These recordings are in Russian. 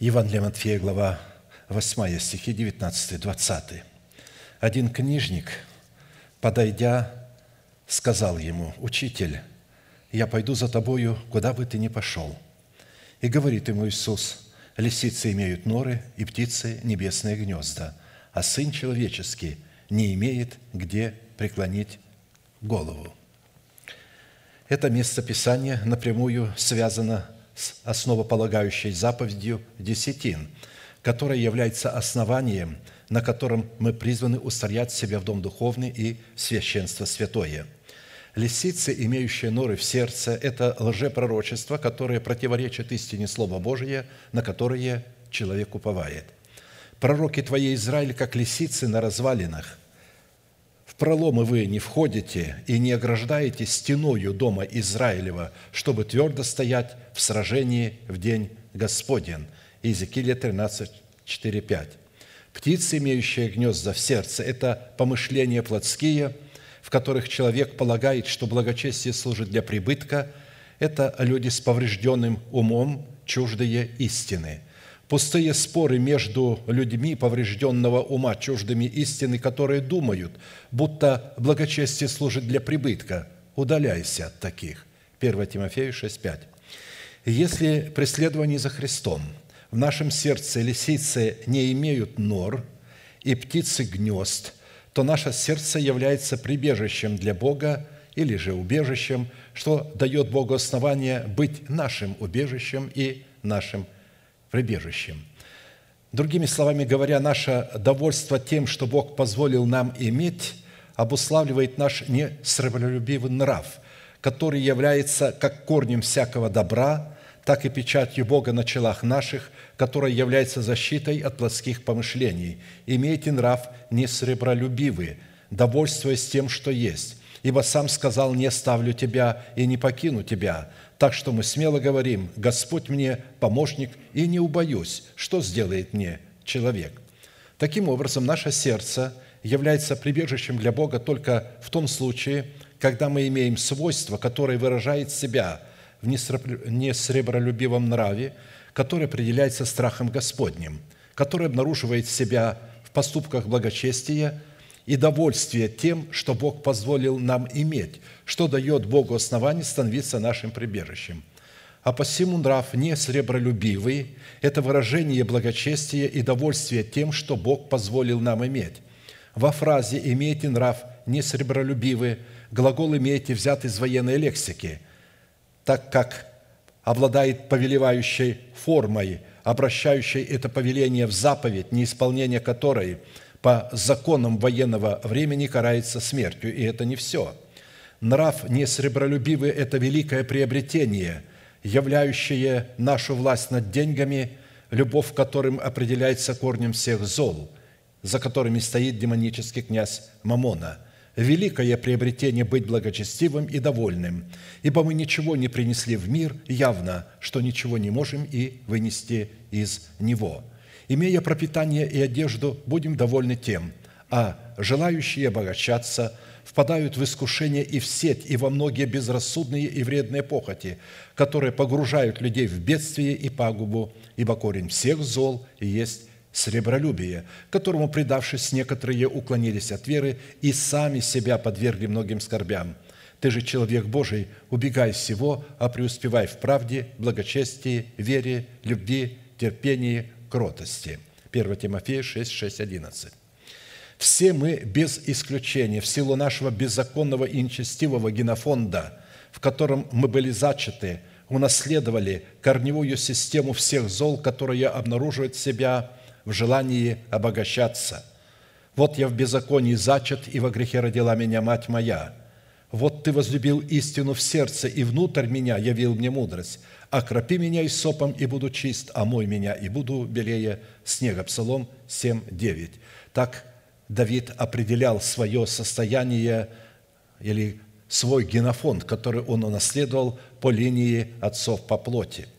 Евангелие Матфея, глава 8, стихи 19-20. Один книжник, подойдя, сказал ему, «Учитель, я пойду за тобою, куда бы ты ни пошел». И говорит ему Иисус, «Лисицы имеют норы, и птицы – небесные гнезда, а Сын Человеческий не имеет где преклонить голову». Это место Писания напрямую связано с основополагающей заповедью десятин, которая является основанием, на котором мы призваны устроять себя в дом духовный и священство святое – Лисицы, имеющие норы в сердце, – это лжепророчество, которое противоречит истине Слова Божия, на которое человек уповает. Пророки твои, Израиль, как лисицы на развалинах. Проломы вы не входите и не ограждаете стеною дома Израилева, чтобы твердо стоять в сражении в день Господен. Иезекииля 13, 4, 5. Птицы, имеющие гнезда в сердце – это помышления плотские – в которых человек полагает, что благочестие служит для прибытка, это люди с поврежденным умом, чуждые истины. Пустые споры между людьми поврежденного ума, чуждыми истины, которые думают, будто благочестие служит для прибытка. Удаляйся от таких. 1 Тимофею 6,5. Если преследование за Христом в нашем сердце лисицы не имеют нор и птицы гнезд – то наше сердце является прибежищем для Бога или же убежищем, что дает Богу основание быть нашим убежищем и нашим прибежищем. Другими словами говоря, наше довольство тем, что Бог позволил нам иметь, обуславливает наш несребролюбивый нрав, который является как корнем всякого добра, так и печатью Бога на челах наших, которая является защитой от плотских помышлений. Имейте нрав не сребролюбивый, довольствуясь тем, что есть. Ибо сам сказал, не оставлю тебя и не покину тебя. Так что мы смело говорим, Господь мне помощник, и не убоюсь, что сделает мне человек. Таким образом, наше сердце является прибежищем для Бога только в том случае, когда мы имеем свойство, которое выражает себя – в несребролюбивом нраве, который определяется страхом Господним, который обнаруживает себя в поступках благочестия и довольствия тем, что Бог позволил нам иметь, что дает Богу основание становиться нашим прибежищем. А посему нрав не сребролюбивый – это выражение благочестия и довольствия тем, что Бог позволил нам иметь. Во фразе «имейте нрав не сребролюбивый» глагол «имейте» взят из военной лексики – так как обладает повелевающей формой, обращающей это повеление в заповедь, неисполнение которой по законам военного времени карается смертью. И это не все. Нрав несребролюбивый – это великое приобретение, являющее нашу власть над деньгами, любовь к которым определяется корнем всех зол, за которыми стоит демонический князь Мамона – великое приобретение быть благочестивым и довольным, ибо мы ничего не принесли в мир, явно, что ничего не можем и вынести из него. Имея пропитание и одежду, будем довольны тем, а желающие обогащаться впадают в искушение и в сеть, и во многие безрассудные и вредные похоти, которые погружают людей в бедствие и пагубу, ибо корень всех зол есть сребролюбие, которому, предавшись, некоторые уклонились от веры и сами себя подвергли многим скорбям. Ты же, человек Божий, убегай всего, а преуспевай в правде, благочестии, вере, любви, терпении, кротости». 1 Тимофея 6, 6, 11. Все мы без исключения, в силу нашего беззаконного и нечестивого генофонда, в котором мы были зачаты, унаследовали корневую систему всех зол, которая обнаруживает себя в желании обогащаться. Вот я в беззаконии зачат, и во грехе родила меня мать моя. Вот ты возлюбил истину в сердце, и внутрь меня явил мне мудрость. Окропи меня и сопом, и буду чист, а мой меня, и буду белее снега». Псалом 7, 9. Так Давид определял свое состояние или свой генофонд, который он унаследовал по линии отцов по плоти –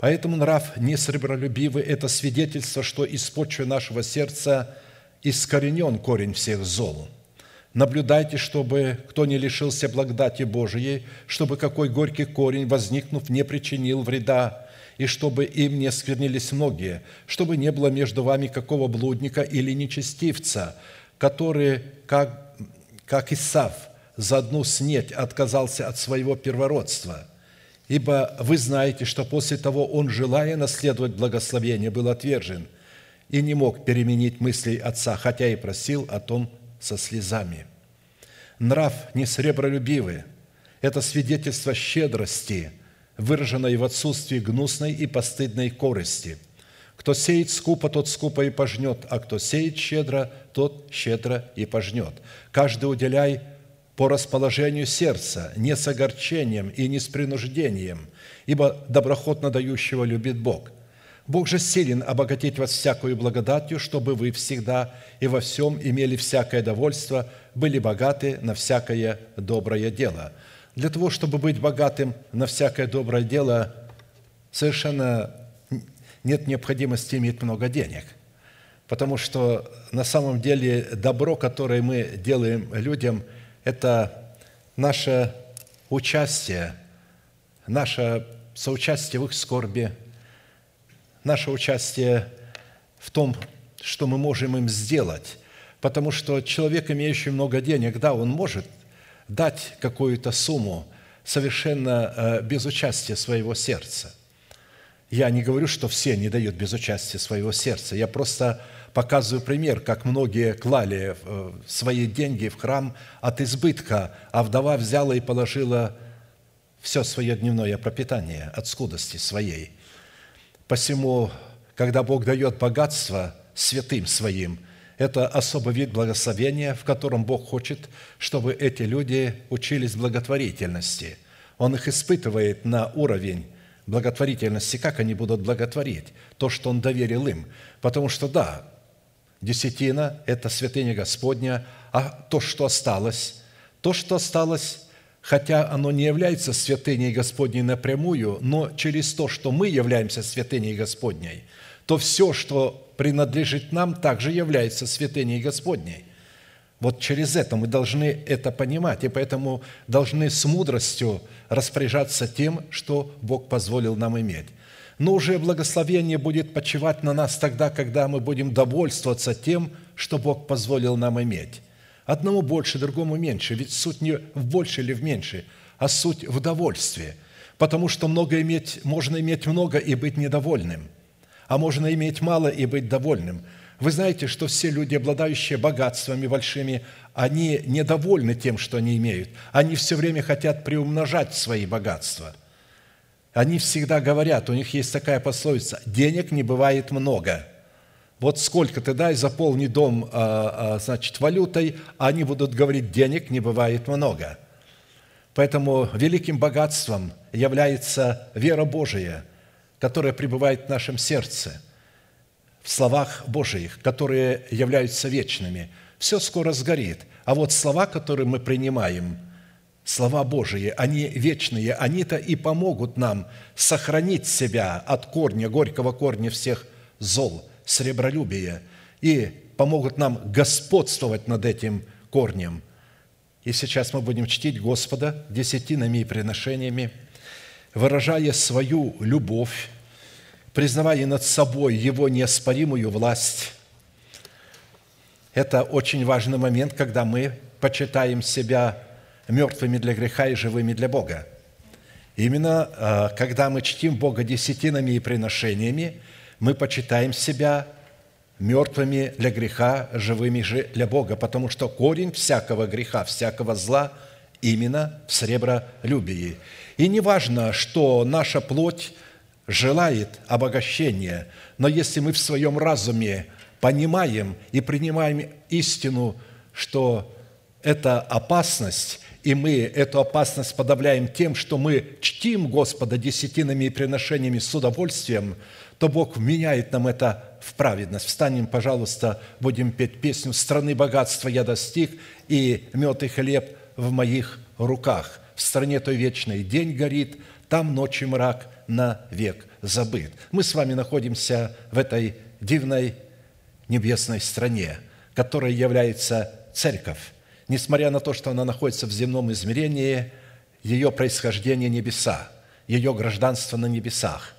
Поэтому нрав несребролюбивый – это свидетельство, что из почвы нашего сердца искоренен корень всех зол. Наблюдайте, чтобы кто не лишился благодати Божией, чтобы какой горький корень, возникнув, не причинил вреда, и чтобы им не сквернились многие, чтобы не было между вами какого блудника или нечестивца, который, как, как Исав, за одну снеть отказался от своего первородства. Ибо вы знаете, что после того он, желая наследовать благословение, был отвержен и не мог переменить мыслей отца, хотя и просил о том со слезами. Нрав не сребролюбивый – это свидетельство щедрости, выраженной в отсутствии гнусной и постыдной корысти. Кто сеет скупо, тот скупо и пожнет, а кто сеет щедро, тот щедро и пожнет. Каждый уделяй по расположению сердца, не с огорчением и не с принуждением, ибо доброхотно дающего любит Бог. Бог же силен обогатить вас всякую благодатью, чтобы вы всегда и во всем имели всякое довольство, были богаты на всякое доброе дело. Для того, чтобы быть богатым на всякое доброе дело, совершенно нет необходимости иметь много денег. Потому что на самом деле добро, которое мы делаем людям, это наше участие, наше соучастие в их скорби, наше участие в том, что мы можем им сделать. Потому что человек, имеющий много денег, да, он может дать какую-то сумму совершенно э, без участия своего сердца. Я не говорю, что все не дают без участия своего сердца. Я просто показываю пример, как многие клали э, свои деньги в храм от избытка, а вдова взяла и положила все свое дневное пропитание от скудости своей. Посему, когда Бог дает богатство святым своим – это особый вид благословения, в котором Бог хочет, чтобы эти люди учились благотворительности. Он их испытывает на уровень благотворительности, как они будут благотворить, то, что Он доверил им. Потому что, да, десятина – это святыня Господня, а то, что осталось, то, что осталось, хотя оно не является святыней Господней напрямую, но через то, что мы являемся святыней Господней, то все, что принадлежит нам, также является святыней Господней. Вот через это мы должны это понимать, и поэтому должны с мудростью распоряжаться тем, что Бог позволил нам иметь. Но уже благословение будет почивать на нас тогда, когда мы будем довольствоваться тем, что Бог позволил нам иметь. Одному больше, другому меньше, ведь суть не в больше или в меньше, а суть в довольстве, потому что много иметь, можно иметь много и быть недовольным – а можно иметь мало и быть довольным. Вы знаете, что все люди, обладающие богатствами большими, они недовольны тем, что они имеют. Они все время хотят приумножать свои богатства. Они всегда говорят, у них есть такая пословица, денег не бывает много. Вот сколько ты дай, заполни дом, а, а, значит, валютой, а они будут говорить, денег не бывает много. Поэтому великим богатством является вера Божия – которая пребывает в нашем сердце, в словах Божиих, которые являются вечными. Все скоро сгорит. А вот слова, которые мы принимаем, слова Божии, они вечные, они-то и помогут нам сохранить себя от корня, горького корня всех зол, сребролюбия, и помогут нам господствовать над этим корнем. И сейчас мы будем чтить Господа десятинами и приношениями – выражая свою любовь, признавая над собой Его неоспоримую власть. Это очень важный момент, когда мы почитаем себя мертвыми для греха и живыми для Бога. Именно а, когда мы чтим Бога десятинами и приношениями, мы почитаем себя мертвыми для греха, живыми же для Бога, потому что корень всякого греха, всякого зла именно в сребролюбии. И не важно, что наша плоть желает обогащения, но если мы в своем разуме понимаем и принимаем истину, что это опасность, и мы эту опасность подавляем тем, что мы чтим Господа десятинами и приношениями с удовольствием, то Бог меняет нам это в праведность. Встанем, пожалуйста, будем петь песню «Страны богатства я достиг, и мед и хлеб в моих руках» в стране той вечной день горит, там ночи мрак навек забыт. Мы с вами находимся в этой дивной небесной стране, которая является церковь. Несмотря на то, что она находится в земном измерении, ее происхождение – небеса, ее гражданство на небесах.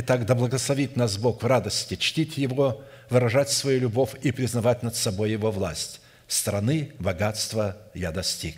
Итак, да благословит нас Бог в радости, чтить Его, выражать свою любовь и признавать над собой Его власть. Страны, богатства я достиг.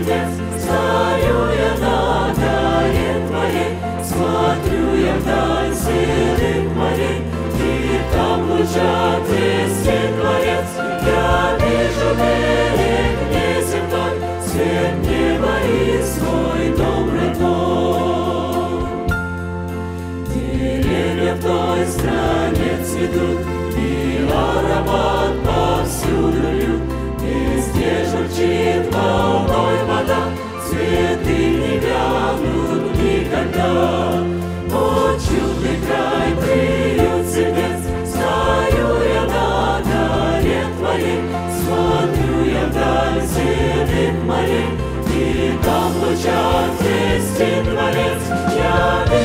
чтец, Стою я на горе твоей, Смотрю я вдаль силы морей, И там луча блестит дворец. Я вижу берег неземной, Свет неба и свой дом родной. Деревья в той стране цветут, И аромат повсюду льют, Везде журчит вода.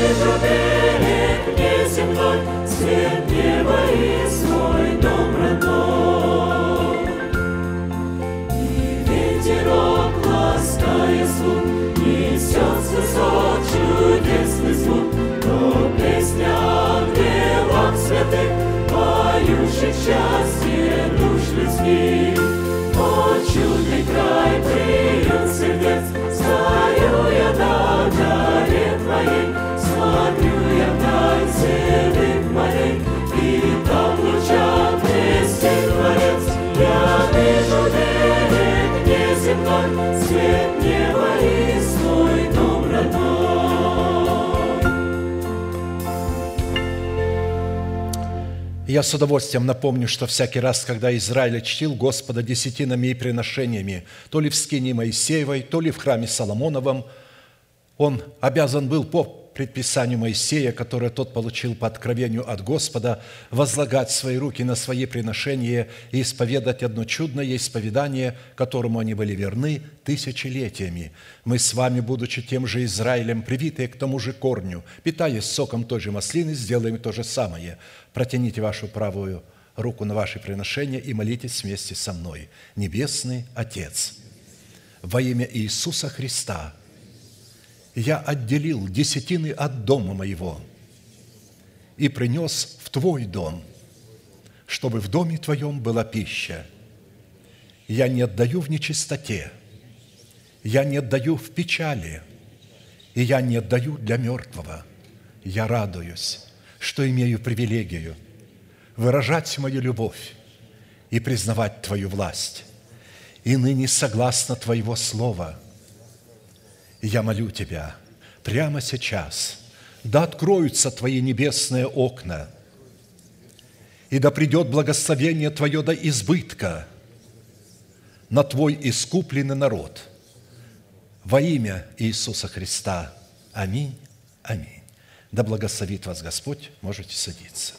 Jesus. Я с удовольствием напомню, что всякий раз, когда Израиль чтил Господа десятинами и приношениями, то ли в скине Моисеевой, то ли в храме Соломоновом, он обязан был по предписанию Моисея, которое тот получил по откровению от Господа, возлагать свои руки на свои приношения и исповедать одно чудное исповедание, которому они были верны тысячелетиями. Мы с вами, будучи тем же Израилем, привитые к тому же корню, питаясь соком той же маслины, сделаем то же самое – Протяните вашу правую руку на ваши приношения и молитесь вместе со мной. Небесный Отец, во имя Иисуса Христа я отделил десятины от дома моего и принес в Твой дом, чтобы в доме Твоем была пища. Я не отдаю в нечистоте, я не отдаю в печали, и я не отдаю для мертвого. Я радуюсь что имею привилегию выражать мою любовь и признавать Твою власть. И ныне согласно Твоего Слова я молю Тебя прямо сейчас, да откроются Твои небесные окна, и да придет благословение Твое до избытка на Твой искупленный народ. Во имя Иисуса Христа. Аминь. Аминь. Да благословит вас Господь, можете садиться.